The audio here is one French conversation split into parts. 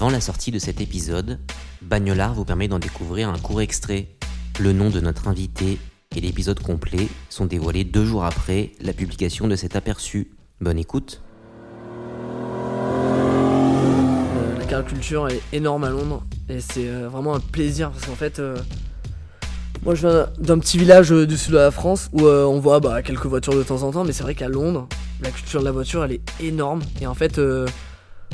Avant la sortie de cet épisode, Bagnolard vous permet d'en découvrir un court extrait. Le nom de notre invité et l'épisode complet sont dévoilés deux jours après la publication de cet aperçu. Bonne écoute. Euh, la cariculture est énorme à Londres et c'est euh, vraiment un plaisir parce qu'en fait, euh, moi je viens d'un petit village du sud de la France où on voit bah, quelques voitures de temps en temps, mais c'est vrai qu'à Londres, la culture de la voiture elle est énorme et en fait, euh,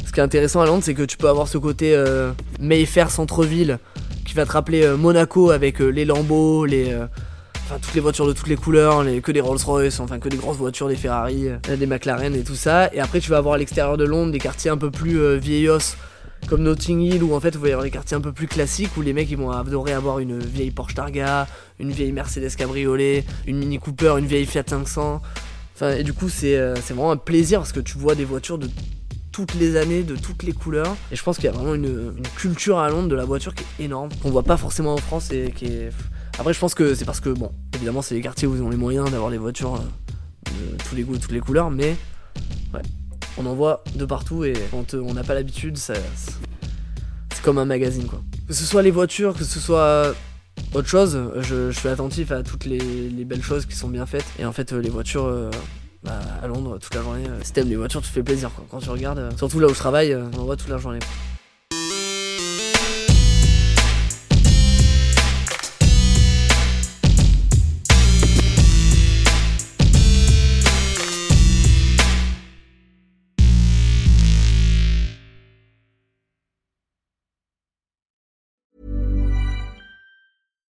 ce qui est intéressant à Londres, c'est que tu peux avoir ce côté euh, Mayfair centre-ville qui va te rappeler euh, Monaco avec euh, les Lambeaux, les euh, toutes les voitures de toutes les couleurs, les, que des Rolls-Royce, enfin que des grosses voitures, des Ferrari, euh, des McLaren et tout ça. Et après, tu vas avoir à l'extérieur de Londres des quartiers un peu plus euh, vieillos, comme Notting Hill, où en fait, vous y avoir des quartiers un peu plus classiques, où les mecs ils vont adorer avoir une vieille Porsche Targa, une vieille Mercedes Cabriolet, une Mini Cooper, une vieille Fiat 500. Enfin, et du coup, c'est vraiment un plaisir parce que tu vois des voitures de toutes les années, de toutes les couleurs. Et je pense qu'il y a vraiment une, culture à Londres de la voiture qui est énorme, qu'on voit pas forcément en France et qui est. Après, je pense que c'est parce que, bon, évidemment, c'est les quartiers où ils ont les moyens d'avoir des voitures euh, de tous les goûts, toutes les couleurs, mais ouais, on en voit de partout et quand euh, on n'a pas l'habitude, ça- c'est comme un magazine quoi. Que ce soit les voitures, que ce soit autre chose, je, suis attentif à toutes les, les belles choses qui sont bien faites. Et en fait, euh, les voitures. Bah, à Londres toute la journée. Si t'aimes les voitures, tu fais plaisir quoi. Quand tu regardes, euh, surtout là où je travaille, euh, on voit toute la journée.